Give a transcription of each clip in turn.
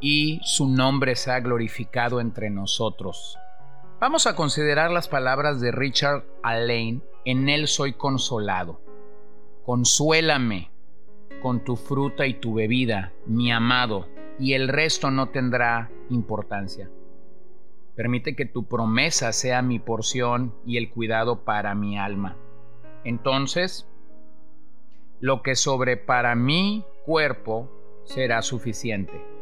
y su nombre sea glorificado entre nosotros. Vamos a considerar las palabras de Richard Alain, en él soy consolado. Consuélame con tu fruta y tu bebida, mi amado, y el resto no tendrá importancia. Permite que tu promesa sea mi porción y el cuidado para mi alma. Entonces, lo que sobre para mi cuerpo será suficiente.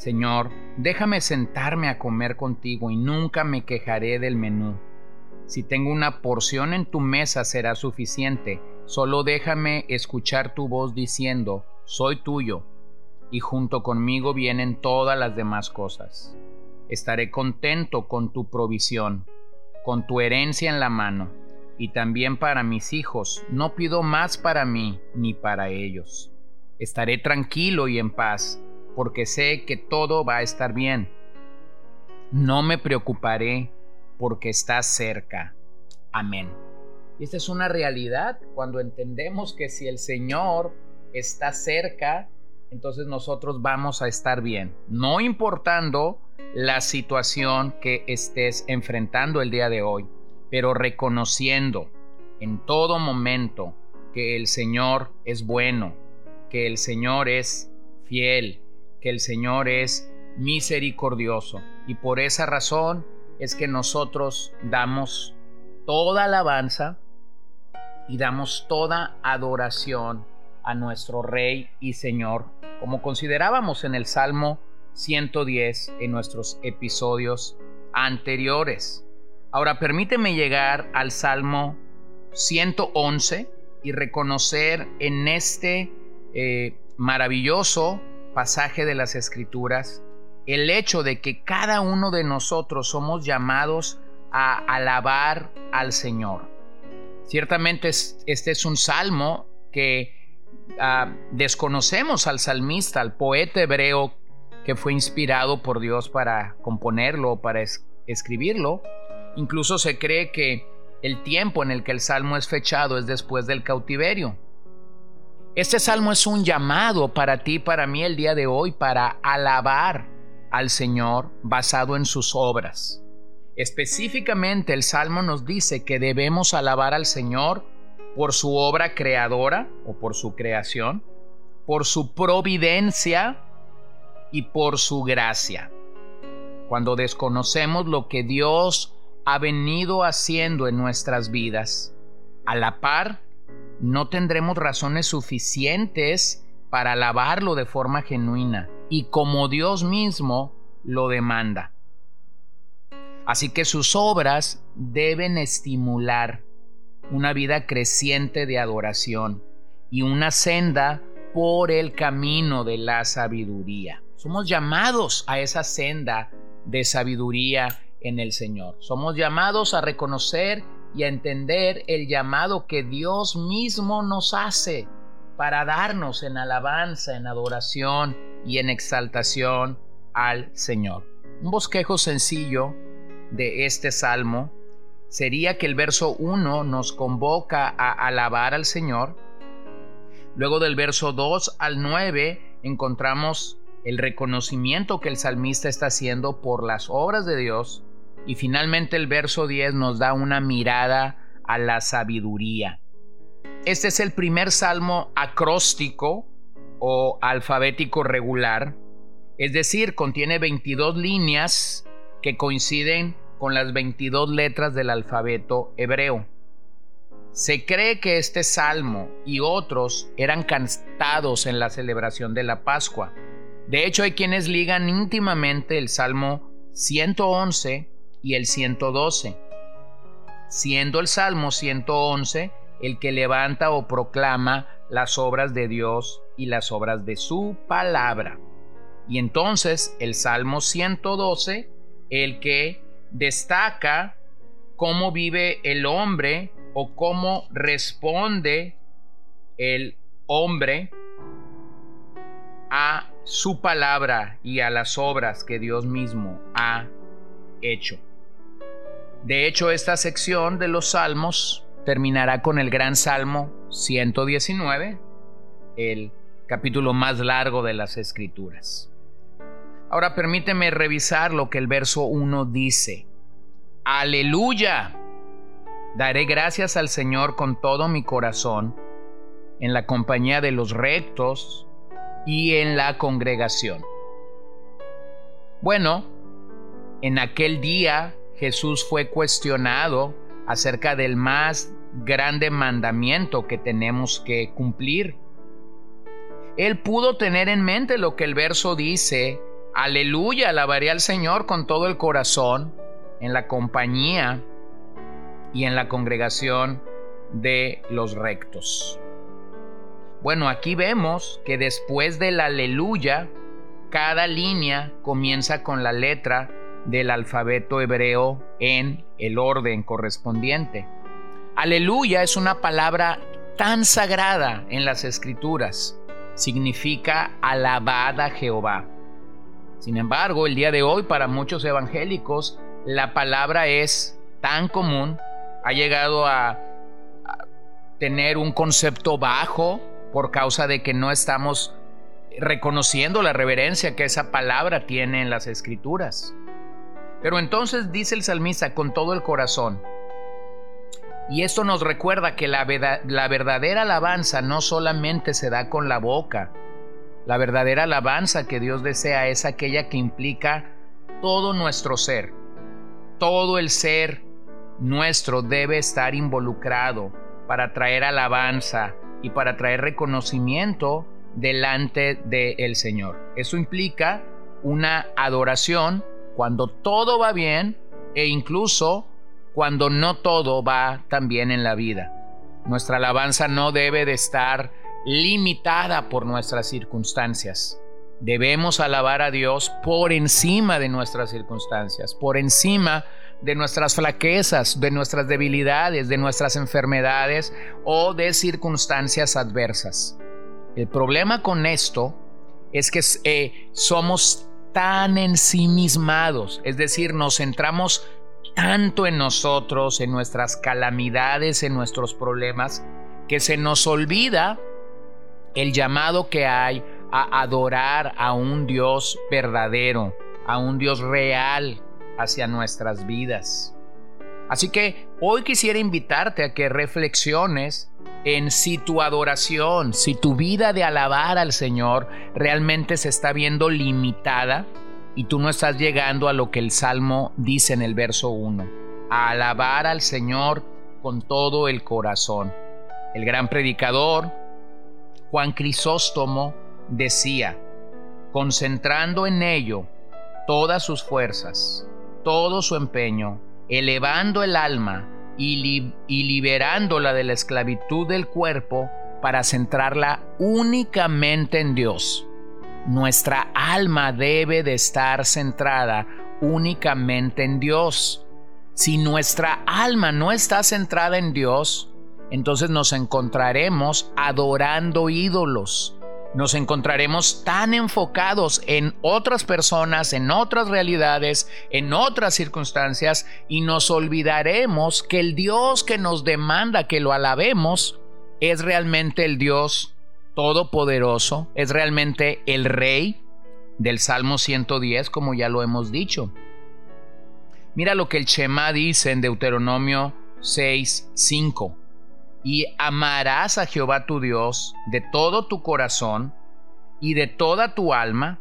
Señor, déjame sentarme a comer contigo y nunca me quejaré del menú. Si tengo una porción en tu mesa será suficiente, solo déjame escuchar tu voz diciendo, soy tuyo, y junto conmigo vienen todas las demás cosas. Estaré contento con tu provisión, con tu herencia en la mano, y también para mis hijos, no pido más para mí ni para ellos. Estaré tranquilo y en paz, porque sé que todo va a estar bien. No me preocuparé porque está cerca. Amén. esta es una realidad cuando entendemos que si el Señor está cerca, entonces nosotros vamos a estar bien, no importando la situación que estés enfrentando el día de hoy, pero reconociendo en todo momento que el Señor es bueno, que el Señor es fiel, que el Señor es misericordioso. Y por esa razón es que nosotros damos toda alabanza y damos toda adoración a nuestro Rey y Señor, como considerábamos en el Salmo 110 en nuestros episodios anteriores. Ahora permíteme llegar al Salmo 111 y reconocer en este eh, maravilloso pasaje de las Escrituras el hecho de que cada uno de nosotros somos llamados a alabar al Señor. Ciertamente este es un salmo que ah, desconocemos al salmista, al poeta hebreo que fue inspirado por Dios para componerlo, para escribirlo. Incluso se cree que el tiempo en el que el salmo es fechado es después del cautiverio. Este salmo es un llamado para ti, para mí el día de hoy, para alabar al Señor basado en sus obras. Específicamente el salmo nos dice que debemos alabar al Señor por su obra creadora o por su creación, por su providencia y por su gracia. Cuando desconocemos lo que Dios ha venido haciendo en nuestras vidas, a la par no tendremos razones suficientes para alabarlo de forma genuina y como Dios mismo lo demanda. Así que sus obras deben estimular una vida creciente de adoración y una senda por el camino de la sabiduría. Somos llamados a esa senda de sabiduría en el Señor. Somos llamados a reconocer y a entender el llamado que Dios mismo nos hace para darnos en alabanza, en adoración y en exaltación al Señor. Un bosquejo sencillo de este salmo sería que el verso 1 nos convoca a alabar al Señor. Luego del verso 2 al 9 encontramos el reconocimiento que el salmista está haciendo por las obras de Dios y finalmente el verso 10 nos da una mirada a la sabiduría. Este es el primer salmo acróstico o alfabético regular, es decir, contiene 22 líneas que coinciden con las 22 letras del alfabeto hebreo. Se cree que este salmo y otros eran cantados en la celebración de la Pascua. De hecho, hay quienes ligan íntimamente el salmo 111 y el 112, siendo el Salmo 111 el que levanta o proclama las obras de Dios y las obras de su palabra. Y entonces el Salmo 112, el que destaca cómo vive el hombre o cómo responde el hombre a su palabra y a las obras que Dios mismo ha hecho. De hecho, esta sección de los salmos terminará con el gran salmo 119, el capítulo más largo de las escrituras. Ahora permíteme revisar lo que el verso 1 dice. Aleluya. Daré gracias al Señor con todo mi corazón, en la compañía de los rectos y en la congregación. Bueno, en aquel día Jesús fue cuestionado acerca del más grande mandamiento que tenemos que cumplir. Él pudo tener en mente lo que el verso dice, aleluya, alabaré al Señor con todo el corazón, en la compañía y en la congregación de los rectos. Bueno, aquí vemos que después del aleluya, cada línea comienza con la letra del alfabeto hebreo en el orden correspondiente. Aleluya es una palabra tan sagrada en las escrituras. Significa alabada a Jehová. Sin embargo, el día de hoy para muchos evangélicos la palabra es tan común, ha llegado a, tener un concepto bajo por causa de que no estamos reconociendo la reverencia que esa palabra tiene en las escrituras. Pero entonces dice el salmista con todo el corazón, y esto nos recuerda que la, la, verdadera alabanza no solamente se da con la boca, la verdadera alabanza que Dios desea es aquella que implica todo nuestro ser. Todo el ser nuestro debe estar involucrado para traer alabanza y para traer reconocimiento delante del Señor. Eso implica una adoración cuando todo va bien e incluso cuando no todo va tan bien en la vida. Nuestra alabanza no debe de estar limitada por nuestras circunstancias. Debemos alabar a Dios por encima de nuestras circunstancias, por encima de nuestras flaquezas, de nuestras debilidades, de nuestras enfermedades o de circunstancias adversas. El problema con esto es que eh, somos tan ensimismados, es decir, nos centramos tanto en nosotros, en nuestras calamidades, en nuestros problemas, que se nos olvida el llamado que hay a adorar a un Dios verdadero, a un Dios real hacia nuestras vidas. Así que hoy quisiera invitarte a que reflexiones en si tu adoración, si tu vida de alabar al Señor realmente se está viendo limitada y tú no estás llegando a lo que el Salmo dice en el verso 1, a alabar al Señor con todo el corazón. El gran predicador, Juan Crisóstomo, decía, concentrando en ello todas sus fuerzas, todo su empeño, elevando el alma y, liberándola de la esclavitud del cuerpo para centrarla únicamente en Dios nuestra alma debe de estar centrada únicamente en Dios. Si nuestra alma no está centrada en Dios, entonces nos encontraremos adorando ídolos. Nos encontraremos tan enfocados en otras personas, en otras realidades, en otras circunstancias, y nos olvidaremos que el Dios que nos demanda que lo alabemos es realmente el Dios todopoderoso, es realmente el rey del Salmo 110, como ya lo hemos dicho. Mira lo que el Shema dice en Deuteronomio 6, 5. Y amarás a Jehová tu Dios de todo tu corazón y de toda tu alma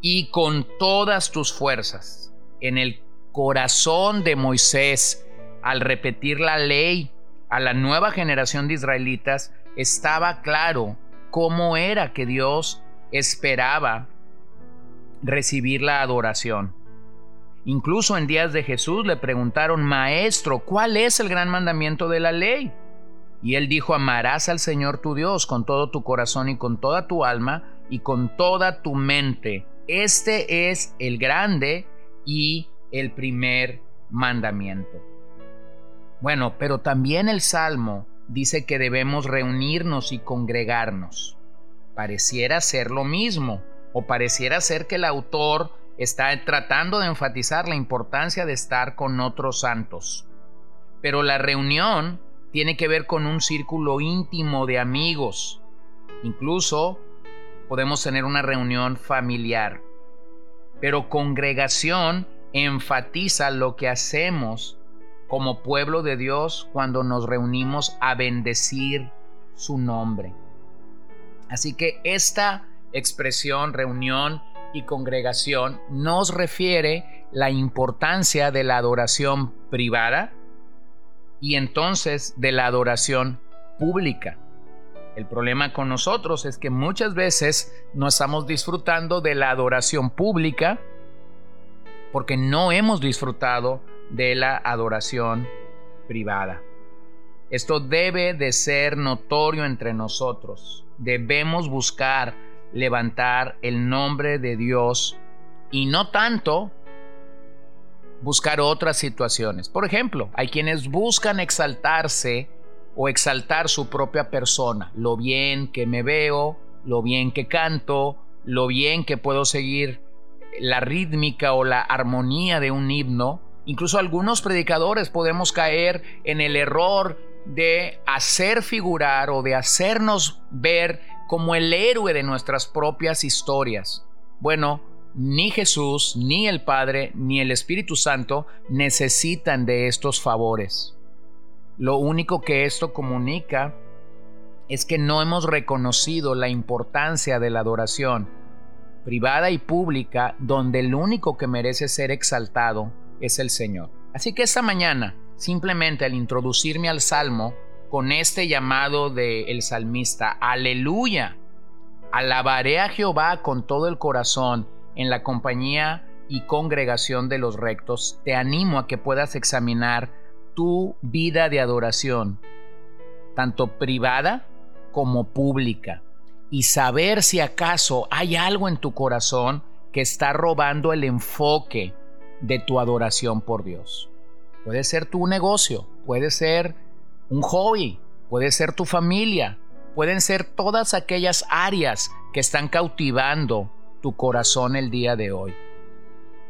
y con todas tus fuerzas. En el corazón de Moisés, al repetir la ley a la nueva generación de israelitas, estaba claro cómo era que Dios esperaba recibir la adoración. Incluso en días de Jesús le preguntaron, Maestro, ¿cuál es el gran mandamiento de la ley? Y él dijo, amarás al Señor tu Dios con todo tu corazón y con toda tu alma y con toda tu mente. Este es el grande y el primer mandamiento. Bueno, pero también el Salmo dice que debemos reunirnos y congregarnos. Pareciera ser lo mismo, o pareciera ser que el autor está tratando de enfatizar la importancia de estar con otros santos. Pero la reunión tiene que ver con un círculo íntimo de amigos. Incluso podemos tener una reunión familiar. Pero congregación enfatiza lo que hacemos como pueblo de Dios cuando nos reunimos a bendecir su nombre. Así que esta expresión, reunión y congregación nos refiere la importancia de la adoración privada y entonces de la adoración pública. El problema con nosotros es que muchas veces no estamos disfrutando de la adoración pública porque no hemos disfrutado de la adoración privada. Esto debe de ser notorio entre nosotros. Debemos buscar levantar el nombre de Dios y no tanto buscar otras situaciones. Por ejemplo, hay quienes buscan exaltarse o exaltar su propia persona, lo bien que me veo, lo bien que canto, lo bien que puedo seguir la rítmica o la armonía de un himno. Incluso algunos predicadores podemos caer en el error de hacer figurar o de hacernos ver como el héroe de nuestras propias historias. Bueno, ni Jesús, ni el Padre, ni el Espíritu Santo necesitan de estos favores. Lo único que esto comunica es que no hemos reconocido la importancia de la adoración privada y pública donde el único que merece ser exaltado es el Señor. Así que esta mañana, simplemente al introducirme al Salmo, con este llamado del salmista, aleluya, alabaré a Jehová con todo el corazón en la compañía y congregación de los rectos, te animo a que puedas examinar tu vida de adoración, tanto privada como pública, y saber si acaso hay algo en tu corazón que está robando el enfoque de tu adoración por Dios. Puede ser tu negocio, puede ser un hobby, puede ser tu familia, pueden ser todas aquellas áreas que están cautivando tu corazón el día de hoy.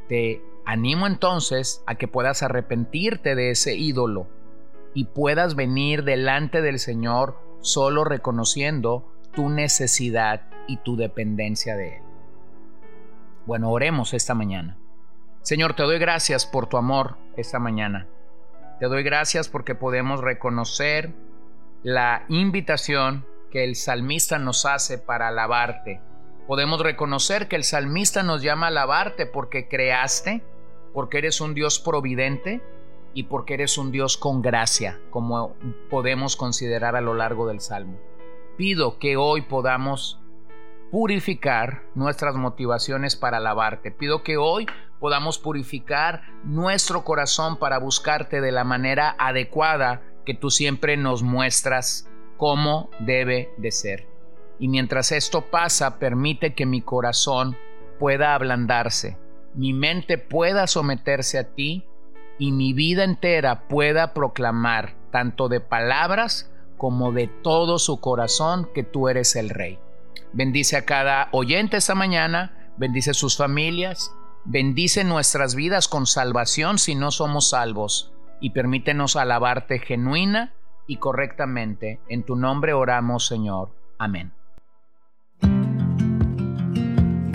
Te animo entonces a que puedas arrepentirte de ese ídolo y puedas venir delante del Señor solo reconociendo tu necesidad y tu dependencia de Él. Bueno, oremos esta mañana. Señor, te doy gracias por tu amor esta mañana. Te doy gracias porque podemos reconocer la invitación que el salmista nos hace para alabarte. Podemos reconocer que el salmista nos llama a alabarte porque creaste, porque eres un Dios providente y porque eres un Dios con gracia, como podemos considerar a lo largo del salmo. Pido que hoy podamos purificar nuestras motivaciones para alabarte. Pido que hoy podamos purificar nuestro corazón para buscarte de la manera adecuada que tú siempre nos muestras cómo debe de ser. Y mientras esto pasa, permite que mi corazón pueda ablandarse, mi mente pueda someterse a ti y mi vida entera pueda proclamar, tanto de palabras como de todo su corazón, que tú eres el Rey. Bendice a cada oyente esta mañana, bendice sus familias, bendice nuestras vidas con salvación si no somos salvos y permítenos alabarte genuina y correctamente. En tu nombre oramos, Señor. Amén.